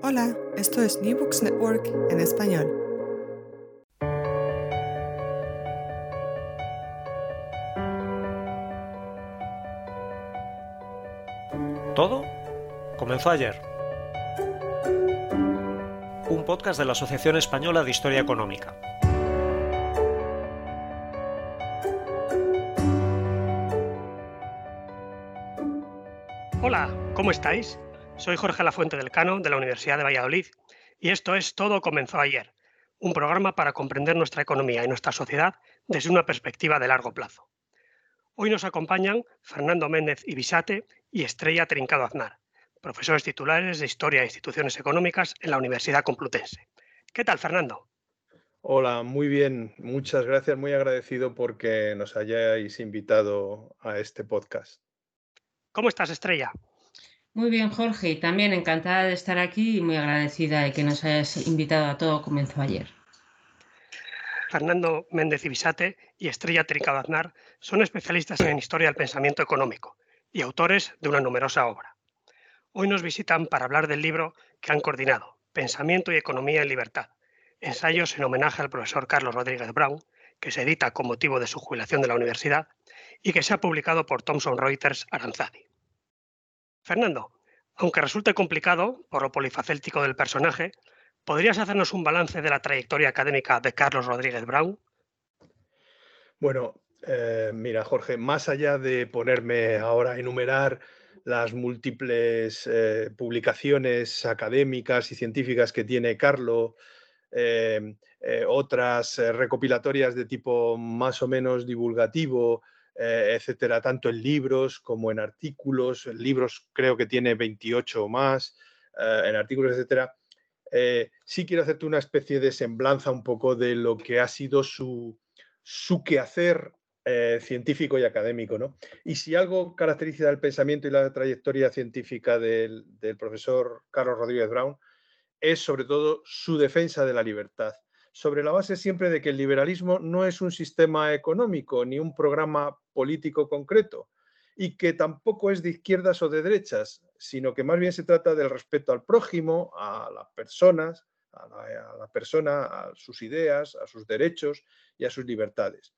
Hola, esto es New Books Network en español. Todo comenzó ayer. Un podcast de la Asociación Española de Historia Económica. Hola, ¿cómo estáis? Soy Jorge Lafuente del Cano de la Universidad de Valladolid y esto es Todo comenzó ayer, un programa para comprender nuestra economía y nuestra sociedad desde una perspectiva de largo plazo. Hoy nos acompañan Fernando Méndez Ibisate y Estrella Trincado Aznar, profesores titulares de Historia e Instituciones Económicas en la Universidad Complutense. ¿Qué tal, Fernando? Hola, muy bien. Muchas gracias. Muy agradecido porque nos hayáis invitado a este podcast. ¿Cómo estás, Estrella? Muy bien, Jorge. También encantada de estar aquí y muy agradecida de que nos hayas invitado a todo comenzó ayer. Fernando Méndez Ibisate y Estrella Trincado Aznar son especialistas en historia del pensamiento económico y autores de una numerosa obra. Hoy nos visitan para hablar del libro que han coordinado, Pensamiento y Economía en Libertad, ensayos en homenaje al profesor Carlos Rodríguez Brown, que se edita con motivo de su jubilación de la universidad y que se ha publicado por Thomson Reuters Aranzadi. Fernando, aunque resulte complicado por lo polifacético del personaje, ¿podrías hacernos un balance de la trayectoria académica de Carlos Rodríguez Brown? Bueno, eh, mira, Jorge, más allá de ponerme ahora a enumerar las múltiples eh, publicaciones académicas y científicas que tiene Carlos, eh, otras recopilatorias de tipo más o menos divulgativo, eh, etcétera, tanto en libros como en artículos. En libros creo que tiene 28 o más, eh, en artículos, etcétera. Eh, sí quiero hacerte una especie de semblanza un poco de lo que ha sido su, su quehacer científico y académico. ¿no? Y si algo caracteriza el pensamiento y la trayectoria científica del, del profesor Carlos Rodríguez Brown, es sobre todo su defensa de la libertad sobre la base siempre de que el liberalismo no es un sistema económico ni un programa político concreto y que tampoco es de izquierdas o de derechas, sino que más bien se trata del respeto al prójimo, a las personas, a la, persona, a sus ideas, a sus derechos y a sus libertades.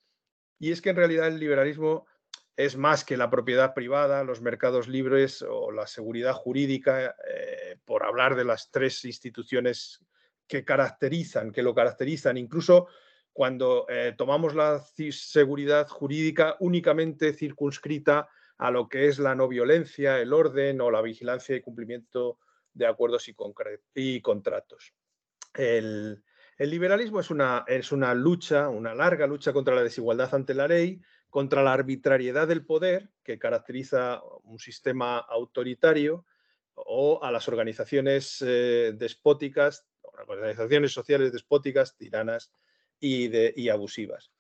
Y es que en realidad el liberalismo es más que la propiedad privada, los mercados libres o la seguridad jurídica, eh, por hablar de las tres instituciones que caracterizan, que lo caracterizan, incluso cuando eh, tomamos la seguridad jurídica únicamente circunscrita a lo que es la no violencia, el orden o la vigilancia y cumplimiento de acuerdos y, contratos. El, liberalismo es una, es una lucha, una larga lucha contra la desigualdad ante la ley, contra la arbitrariedad del poder que caracteriza un sistema autoritario o a las organizaciones eh, despóticas organizaciones sociales despóticas, tiranas y, abusivas.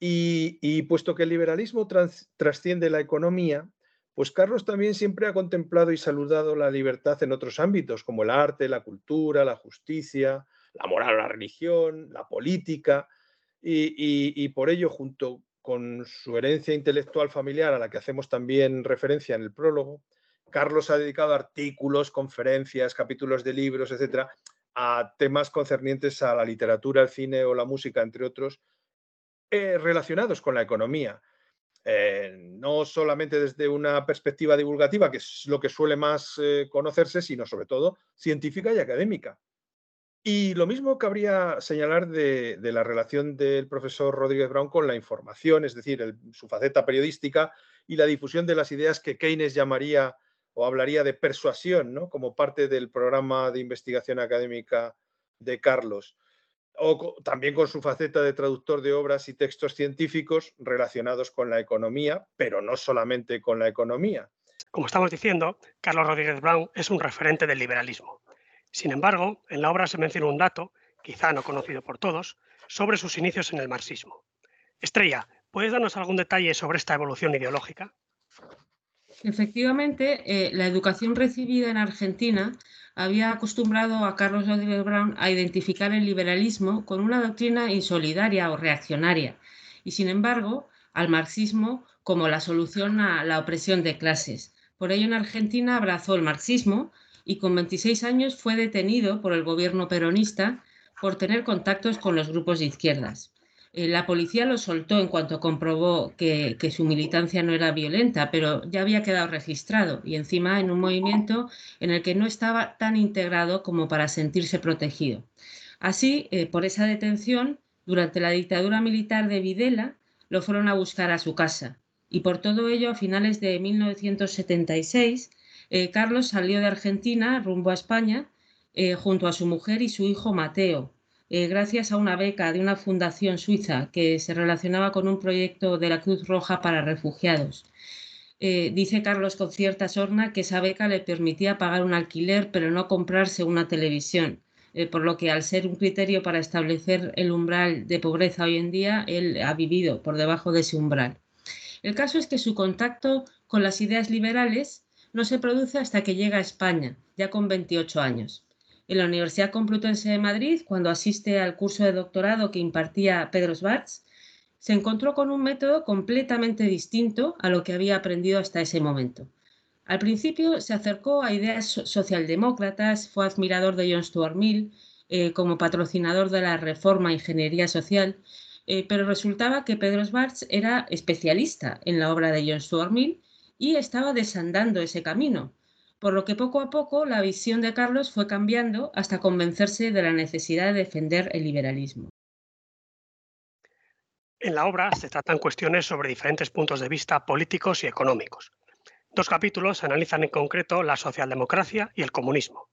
Y, puesto que el liberalismo trasciende la economía, pues Carlos también siempre ha contemplado y saludado la libertad en otros ámbitos, como el arte, la cultura, la justicia, la moral, la religión, la política, y, por ello, junto con su herencia intelectual familiar, a la que hacemos también referencia en el prólogo, Carlos ha dedicado artículos, conferencias, capítulos de libros, etcétera, a temas concernientes a la literatura, el cine o la música, entre otros, eh, relacionados con la economía. eh, no solamente desde una perspectiva divulgativa, que es lo que suele más eh, conocerse, sino sobre todo científica y académica. Y lo mismo cabría señalar de, la relación del profesor Rodríguez Brown con la información, es decir, su faceta periodística y la difusión de las ideas que Keynes llamaría o hablaría de persuasión, ¿no? como parte del programa de investigación académica de Carlos o también con su faceta de traductor de obras y textos científicos relacionados con la economía, pero no solamente con la economía. Como estamos diciendo, Carlos Rodríguez Brown es un referente del liberalismo. Sin embargo, en la obra se menciona un dato, quizá no conocido por todos, sobre sus inicios en el marxismo. Estrella, ¿puedes darnos algún detalle sobre esta evolución ideológica? Efectivamente, eh, la educación recibida en Argentina había acostumbrado a Carlos Rodríguez Brown a identificar el liberalismo con una doctrina insolidaria o reaccionaria, y sin embargo al marxismo como la solución a la opresión de clases. Por ello, en Argentina abrazó el marxismo y con 26 años fue detenido por el gobierno peronista por tener contactos con los grupos de izquierdas. Eh, la policía lo soltó en cuanto comprobó que, su militancia no era violenta, pero ya había quedado registrado y encima en un movimiento en el que no estaba tan integrado como para sentirse protegido. Así, eh, por esa detención, durante la dictadura militar de Videla, lo fueron a buscar a su casa. Y por todo ello, a finales de 1976, eh, Carlos salió de Argentina rumbo a España junto a su mujer y su hijo Mateo, eh, gracias a una beca de una fundación suiza que se relacionaba con un proyecto de la Cruz Roja para refugiados. Eh, dice Carlos con cierta sorna que esa beca le permitía pagar un alquiler pero no comprarse una televisión, eh, por lo que al ser un criterio para establecer el umbral de pobreza hoy en día, él ha vivido por debajo de ese umbral. El caso es que su contacto con las ideas liberales no se produce hasta que llega a España, ya con 28 años en la Universidad Complutense de Madrid, cuando asiste al curso de doctorado que impartía Pedro Schwartz, se encontró con un método completamente distinto a lo que había aprendido hasta ese momento. Al principio se acercó a ideas socialdemócratas, fue admirador de John Stuart Mill eh, como patrocinador de la reforma ingeniería social, eh, pero resultaba que Pedro Schwartz era especialista en la obra de John Stuart Mill y estaba desandando ese camino, por lo que poco a poco la visión de Carlos fue cambiando hasta convencerse de la necesidad de defender el liberalismo. En la obra se tratan cuestiones sobre diferentes puntos de vista políticos y económicos. Dos capítulos analizan en concreto la socialdemocracia y el comunismo.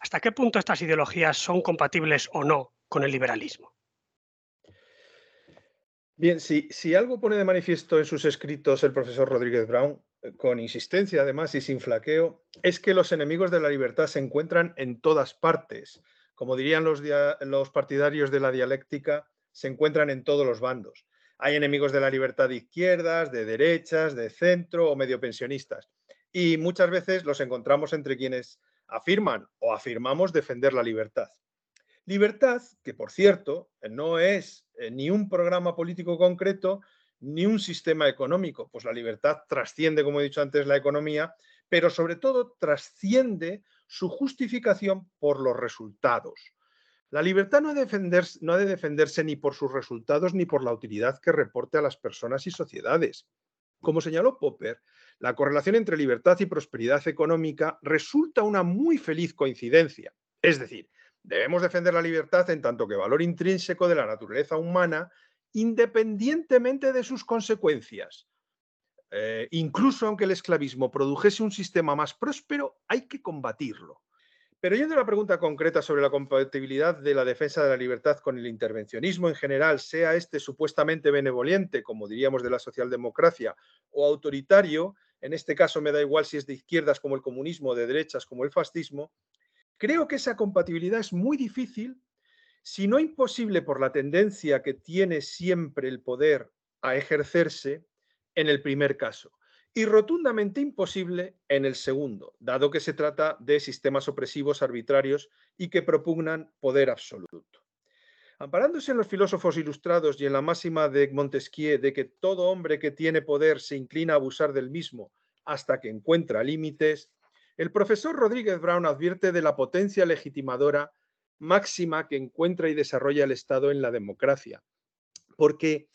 ¿Hasta qué punto estas ideologías son compatibles o no con el liberalismo? Bien, si, si algo pone de manifiesto en sus escritos el profesor Rodríguez Brown con insistencia además y sin flaqueo, es que los enemigos de la libertad se encuentran en todas partes. Como dirían los, partidarios de la dialéctica, se encuentran en todos los bandos. Hay enemigos de la libertad de izquierdas, de derechas, de centro o medio pensionistas. Y muchas veces los encontramos entre quienes afirman o afirmamos defender la libertad. Libertad, que por cierto no es eh, ni un programa político concreto, ni un sistema económico, pues la libertad trasciende, como he dicho antes, la economía, pero sobre todo trasciende su justificación por los resultados. La libertad no ha, de defenderse ni por sus resultados ni por la utilidad que reporte a las personas y sociedades. Como señaló Popper, la correlación entre libertad y prosperidad económica resulta una muy feliz coincidencia. Es decir, debemos defender la libertad en tanto que valor intrínseco de la naturaleza humana independientemente de sus consecuencias. Eh, incluso aunque el esclavismo produjese un sistema más próspero, hay que combatirlo. Pero yendo a la pregunta concreta sobre la compatibilidad de la defensa de la libertad con el intervencionismo en general, sea este supuestamente benevolente, como diríamos de la socialdemocracia, o autoritario, en este caso me da igual si es de izquierdas como el comunismo, de derechas como el fascismo, creo que esa compatibilidad es muy difícil si no imposible por la tendencia que tiene siempre el poder a ejercerse en el primer caso, y rotundamente imposible en el segundo, dado que se trata de sistemas opresivos arbitrarios y que propugnan poder absoluto. Amparándose en los filósofos ilustrados y en la máxima de Montesquieu de que todo hombre que tiene poder se inclina a abusar del mismo hasta que encuentra límites, el profesor Rodríguez Brown advierte de la potencia legitimadora máxima que encuentra y desarrolla el Estado en la democracia. Porque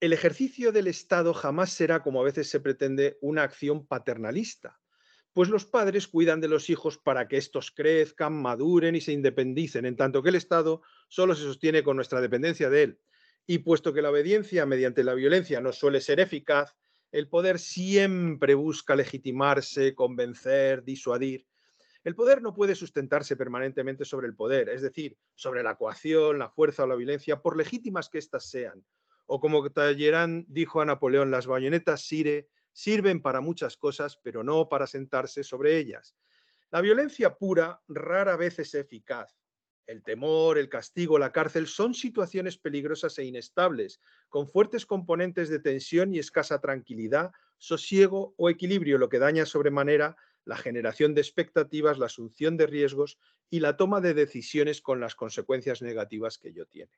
El ejercicio del Estado jamás será, como a veces se pretende, una acción paternalista, pues los padres cuidan de los hijos para que estos crezcan, maduren y se independicen, en tanto que el Estado solo se sostiene con nuestra dependencia de él. Y puesto que la obediencia mediante la violencia no suele ser eficaz, el poder siempre busca legitimarse, convencer, disuadir. El poder no puede sustentarse permanentemente sobre el poder, es decir, sobre la coacción, la fuerza o la violencia, por legítimas que éstas sean. O como Talleyrand dijo a Napoleón, las bayonetas sire sirven para muchas cosas, pero no para sentarse sobre ellas. La violencia pura rara vez es eficaz. El temor, el castigo, la cárcel son situaciones peligrosas e inestables, con fuertes componentes de tensión y escasa tranquilidad, sosiego o equilibrio, lo que daña sobremanera la generación de expectativas, la asunción de riesgos y la toma de decisiones con las consecuencias negativas que ello tiene.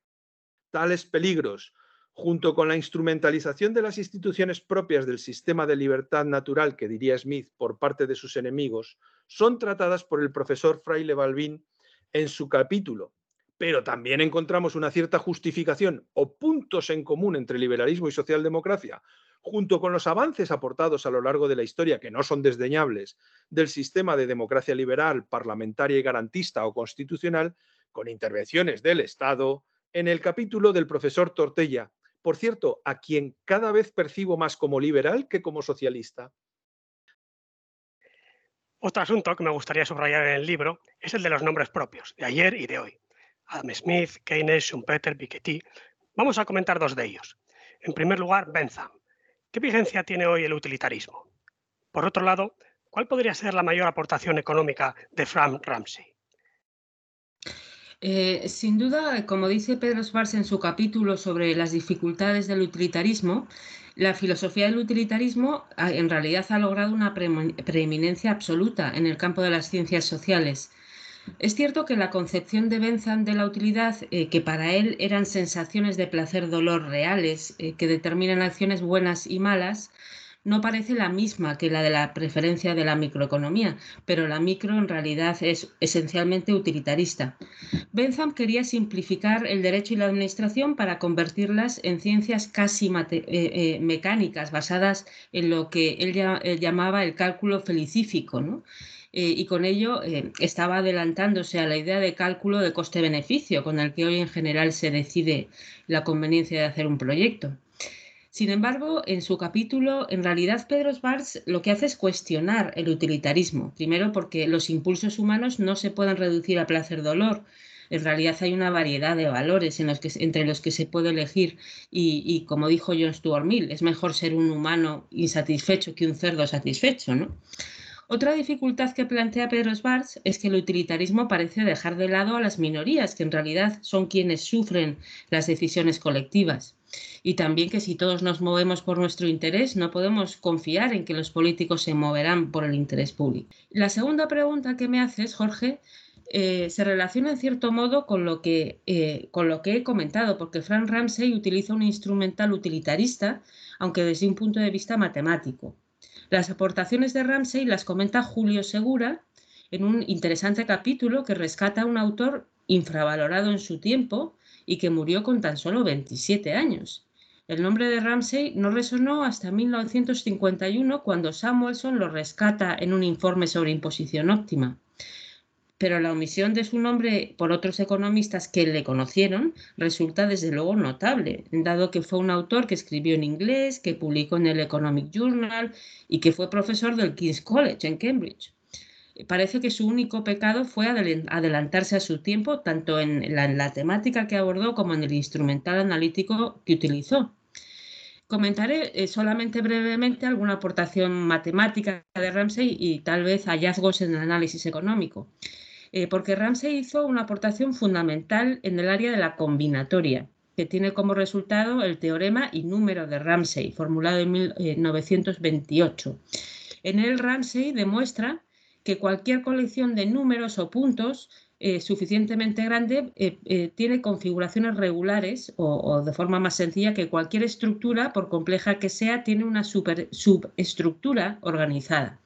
Tales peligros junto con la instrumentalización de las instituciones propias del sistema de libertad natural que diría Smith por parte de sus enemigos, son tratadas por el profesor Fraile Balbín en su capítulo. Pero también encontramos una cierta justificación o puntos en común entre liberalismo y socialdemocracia, junto con los avances aportados a lo largo de la historia, que no son desdeñables, del sistema de democracia liberal, parlamentaria y garantista o constitucional, con intervenciones del Estado, en el capítulo del profesor Tortella, por cierto, a quien cada vez percibo más como liberal que como socialista. Otro asunto que me gustaría subrayar en el libro es el de los nombres propios, de ayer y de hoy. Adam Smith, Keynes, Schumpeter, Piketty. Vamos a comentar dos de ellos. En primer lugar, Bentham. ¿Qué vigencia tiene hoy el utilitarismo? Por otro lado, ¿cuál podría ser la mayor aportación económica de Frank Ramsey? Eh, sin duda, como dice Pedro Svars en su capítulo sobre las dificultades del utilitarismo, la filosofía del utilitarismo ah, en realidad ha logrado una preeminencia absoluta en el campo de las ciencias sociales. Es cierto que la concepción de Bentham de la utilidad, eh, que para él eran sensaciones de placer-dolor reales eh, que determinan acciones buenas y malas, no parece la misma que la de la preferencia de la microeconomía, pero la micro en realidad es esencialmente utilitarista. Bentham quería simplificar el derecho y la administración para convertirlas en ciencias casi eh, eh, mecánicas, basadas en lo que él, llamaba el cálculo felicífico, eh, y con ello estaba adelantándose a la idea de cálculo de coste-beneficio, con el que hoy en general se decide la conveniencia de hacer un proyecto. Sin embargo, en su capítulo, en realidad Pedro Schwartz lo que hace es cuestionar el utilitarismo. Primero porque los impulsos humanos no se pueden reducir a placer-dolor. En realidad hay una variedad de valores entre los que se puede elegir y, como dijo John Stuart Mill, es mejor ser un humano insatisfecho que un cerdo satisfecho, Otra dificultad que plantea Pedro Schwartz es que el utilitarismo parece dejar de lado a las minorías, que en realidad son quienes sufren las decisiones colectivas y también que si todos nos movemos por nuestro interés, no podemos confiar en que los políticos se moverán por el interés público. La segunda pregunta que me haces, Jorge, eh, se relaciona en cierto modo con lo, que, eh, con lo que he comentado, porque Frank Ramsey utiliza un instrumental utilitarista, aunque desde un punto de vista matemático. Las aportaciones de Ramsey las comenta Julio Segura en un interesante capítulo que rescata a un autor infravalorado en su tiempo, y que murió con tan solo 27 años. El nombre de Ramsey no resonó hasta 1951 cuando Samuelson lo rescata en un informe sobre imposición óptima. Pero la omisión de su nombre por otros economistas que le conocieron resulta desde luego notable, dado que fue un autor que escribió en inglés, que publicó en el Economic Journal y que fue profesor del King's College en Cambridge parece que su único pecado fue adelantarse a su tiempo, tanto en la, temática que abordó como en el instrumental analítico que utilizó. Comentaré eh, solamente brevemente alguna aportación matemática de Ramsey y tal vez hallazgos en el análisis económico, eh, porque Ramsey hizo una aportación fundamental en el área de la combinatoria, que tiene como resultado el teorema y número de Ramsey, formulado en 1928. En él Ramsey demuestra que cualquier colección de números o puntos eh, suficientemente grande eh, eh, tiene configuraciones regulares o, de forma más sencilla que cualquier estructura, por compleja que sea, tiene una subestructura organizada.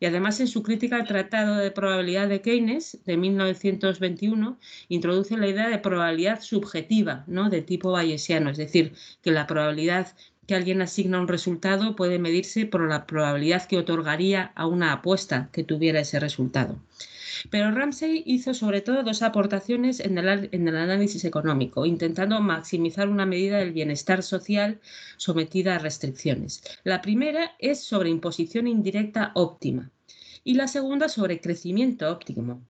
Y además en su crítica al Tratado de Probabilidad de Keynes de 1921 introduce la idea de probabilidad subjetiva, ¿no? de tipo bayesiano, es decir, que la probabilidad que alguien asigna un resultado puede medirse por la probabilidad que otorgaría a una apuesta que tuviera ese resultado. Pero Ramsey hizo sobre todo dos aportaciones en el, en el, análisis económico, intentando maximizar una medida del bienestar social sometida a restricciones. La primera es sobre imposición indirecta óptima y la segunda sobre crecimiento óptimo.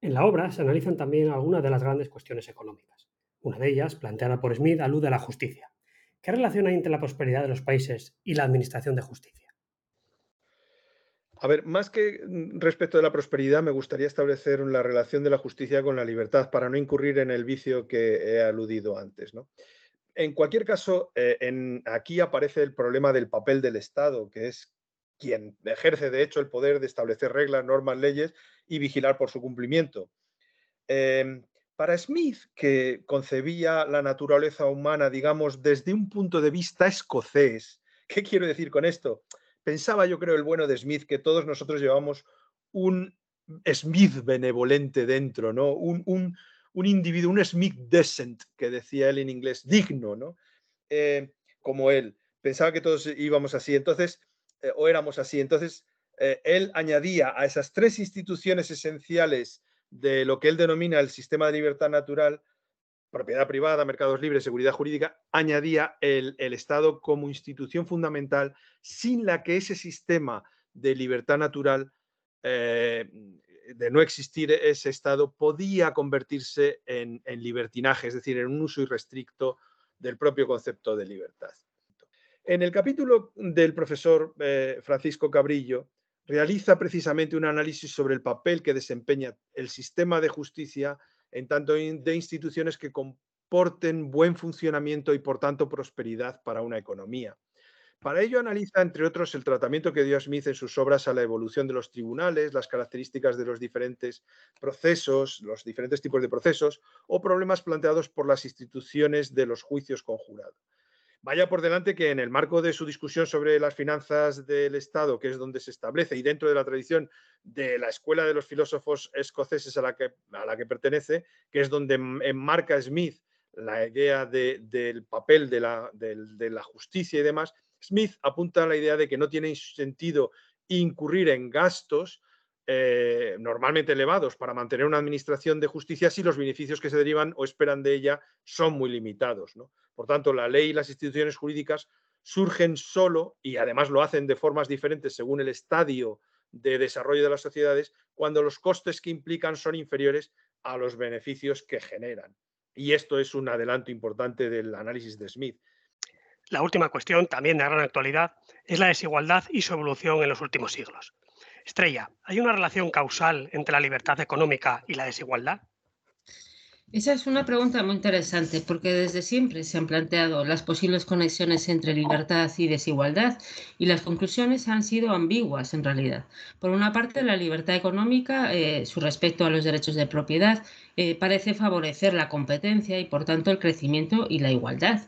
En la obra se analizan también algunas de las grandes cuestiones económicas. Una de ellas, planteada por Smith, alude a la justicia. ¿Qué relación hay entre la prosperidad de los países y la administración de justicia? A ver, más que mm, respecto de la prosperidad, me gustaría establecer la relación de la justicia con la libertad para no incurrir en el vicio que he aludido antes. ¿no? En cualquier caso, eh, aquí aparece el problema del papel del Estado, que es quien ejerce de hecho el poder de establecer reglas, normas, leyes y vigilar por su cumplimiento. Em, para Smith, que concebía la naturaleza humana, digamos, desde un punto de vista escocés, ¿qué quiero decir con esto? pensaba yo creo el bueno de Smith que todos nosotros llevamos un Smith benevolente dentro, ¿no? Un, un, individuo, un Smith decent, que decía él en inglés, digno, ¿no? Eh, como él. Pensaba que todos íbamos así, entonces, eh, o éramos así. Entonces, eh, él añadía a esas tres instituciones esenciales de lo que él denomina el sistema de libertad natural, propiedad privada, mercados libres, seguridad jurídica, añadía el, Estado como institución fundamental sin la que ese sistema de libertad natural, eh, de no existir ese Estado, podía convertirse en, libertinaje, es decir, en un uso irrestricto del propio concepto de libertad. En el capítulo del profesor eh, Francisco Cabrillo, realiza precisamente un análisis sobre el papel que desempeña el sistema de justicia en tanto de instituciones que comporten buen funcionamiento y por tanto prosperidad para una economía. Para ello analiza, entre otros, el tratamiento que dio Smith en sus obras a la evolución de los tribunales, las características de los diferentes procesos, los diferentes tipos de procesos o problemas planteados por las instituciones de los juicios conjurados. Vaya por delante que en el marco de su discusión sobre las finanzas del Estado, que es donde se establece, y dentro de la tradición de la escuela de los filósofos escoceses a la que, pertenece, que es donde enmarca Smith la idea del papel de la, justicia y demás, Smith apunta a la idea de que no tiene sentido incurrir en gastos eh, normalmente elevados para mantener una administración de justicia si los beneficios que se derivan o esperan de ella son muy limitados. Por tanto, la ley y las instituciones jurídicas surgen solo, y además lo hacen de formas diferentes según el estadio de desarrollo de las sociedades, cuando los costes que implican son inferiores a los beneficios que generan. Y esto es un adelanto importante del análisis de Smith. La última cuestión, también de gran actualidad, es la desigualdad y su evolución en los últimos siglos. Estrella, ¿hay una relación causal entre la libertad económica y la desigualdad? Esa es una pregunta muy interesante porque desde siempre se han planteado las posibles conexiones entre libertad y desigualdad y las conclusiones han sido ambiguas en realidad. Por una parte, la libertad económica, eh, su respecto a los derechos de propiedad, eh, parece favorecer la competencia y por tanto el crecimiento y la igualdad.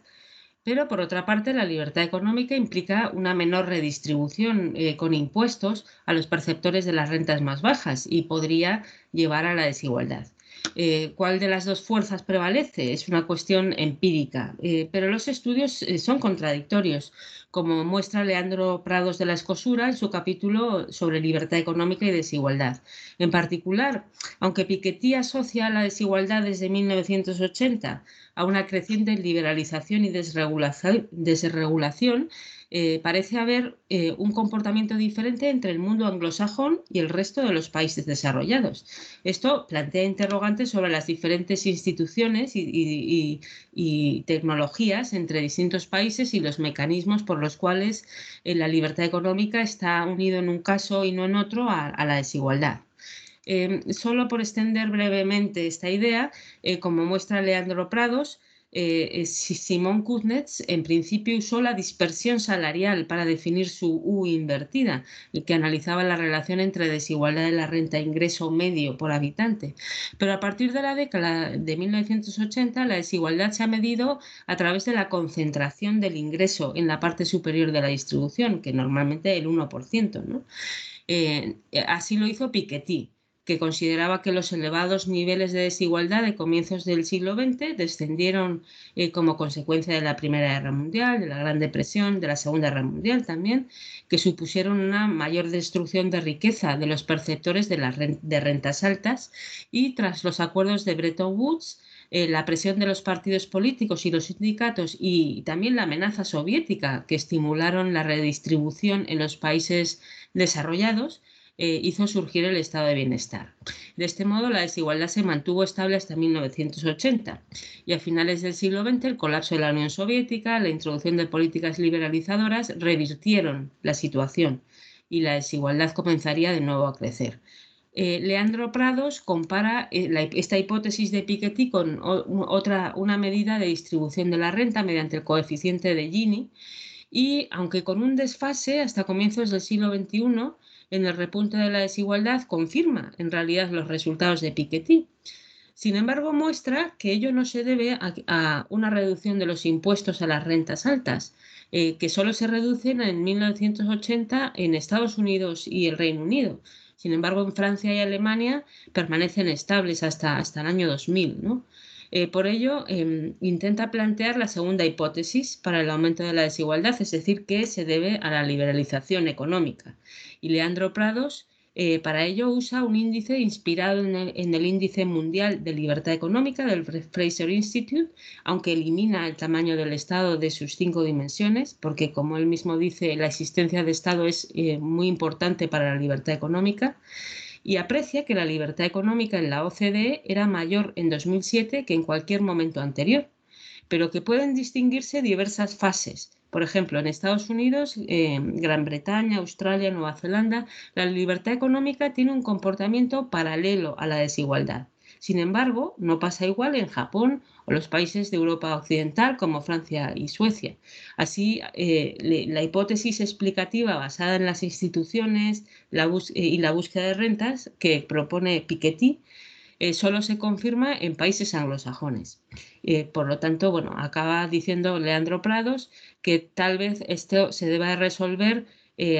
Pero por otra parte, la libertad económica implica una menor redistribución eh, con impuestos a los perceptores de las rentas más bajas y podría llevar a la desigualdad. Eh, ¿Cuál de las dos fuerzas prevalece? Es una cuestión empírica, eh, pero los estudios eh, son contradictorios, como muestra Leandro Prados de la Escosura en su capítulo sobre libertad económica y desigualdad. En particular, aunque Piketty asocia la desigualdad desde 1980 a una creciente liberalización y desregulación, eh, parece haber eh, un comportamiento diferente entre el mundo anglosajón y el resto de los países desarrollados. Esto plantea interrogantes sobre las diferentes instituciones y, tecnologías entre distintos países y los mecanismos por los cuales eh, la libertad económica está unido en un caso y no en otro a, la desigualdad. solo por extender brevemente esta idea, como muestra Leandro Prados, eh, Simón Kuznets en principio usó la dispersión salarial para definir su U invertida, que analizaba la relación entre desigualdad de la renta e ingreso medio por habitante. Pero a partir de la década de 1980, la desigualdad se ha medido a través de la concentración del ingreso en la parte superior de la distribución, que normalmente el 1%. ¿no? Eh, así lo hizo Piketty que consideraba que los elevados niveles de desigualdad de comienzos del siglo XX descendieron eh, como consecuencia de la Primera Guerra Mundial, de la Gran Depresión, de la Segunda Guerra Mundial también, que supusieron una mayor destrucción de riqueza de los perceptores de, las de rentas altas. Y tras los acuerdos de Bretton Woods, eh, la presión de los partidos políticos y los sindicatos y también la amenaza soviética que estimularon la redistribución en los países desarrollados, eh, hizo surgir el estado de bienestar. De este modo, la desigualdad se mantuvo estable hasta 1980 y a finales del siglo XX el colapso de la Unión Soviética, la introducción de políticas liberalizadoras revirtieron la situación y la desigualdad comenzaría de nuevo a crecer. Eh, Leandro Prados compara eh, esta hipótesis de Piketty con otra, una medida de distribución de la renta mediante el coeficiente de Gini y, aunque con un desfase hasta comienzos del siglo XXI, en el repunte de la desigualdad confirma en realidad los resultados de Piketty. Sin embargo, muestra que ello no se debe a, una reducción de los impuestos a las rentas altas, eh, que solo se reducen en 1980 en Estados Unidos y el Reino Unido. Sin embargo, en Francia y Alemania permanecen estables hasta, hasta el año 2000. ¿no? Eh, por ello, em, intenta plantear la segunda hipótesis para el aumento de la desigualdad, es decir, que se debe a la liberalización económica. Y Leandro Prados, eh, para ello, usa un índice inspirado en el, índice mundial de libertad económica del Fraser Institute, aunque elimina el tamaño del Estado de sus cinco dimensiones, porque, como él mismo dice, la existencia de Estado es eh, muy importante para la libertad económica y aprecia que la libertad económica en la OCDE era mayor en 2007 que en cualquier momento anterior, pero que pueden distinguirse diversas fases. Por ejemplo, en Estados Unidos, Gran Bretaña, Australia, Nueva Zelanda, la libertad económica tiene un comportamiento paralelo a la desigualdad. Sin embargo, no pasa igual en Japón o los países de Europa Occidental como Francia y Suecia. Así, eh, la hipótesis explicativa basada en las instituciones eh, y la búsqueda de rentas que propone Piketty eh, solo se confirma en países anglosajones. por lo tanto, bueno, acaba diciendo Leandro Prados que tal vez esto se deba resolver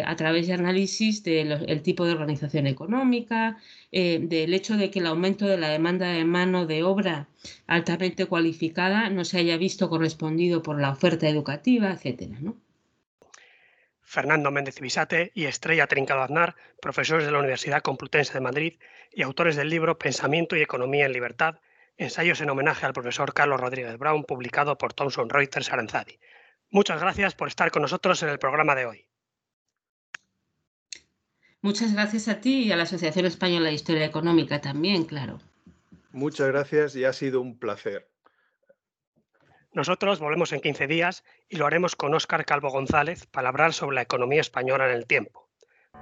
a través de análisis del tipo de organización económica, eh, del hecho de que el aumento de la demanda de mano de obra altamente cualificada no se haya visto correspondido por la oferta educativa, etc. Fernando Méndez Bisate y Estrella Trincado Aznar, profesores de la Universidad Complutense de Madrid y autores del libro Pensamiento y Economía en Libertad, ensayos en homenaje al profesor Carlos Rodríguez Brown, publicado por Thomson Reuters Aranzadi. Muchas gracias por estar con nosotros en el programa de hoy. Muchas gracias a ti y a la Asociación Española de Historia Económica también, claro. Muchas gracias y ha sido un placer. Nosotros volvemos en 15 días y lo haremos con Óscar Calvo González para hablar sobre la economía española en el tiempo.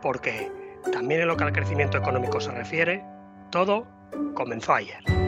Porque también en lo que al crecimiento económico se refiere, todo comenzó ayer.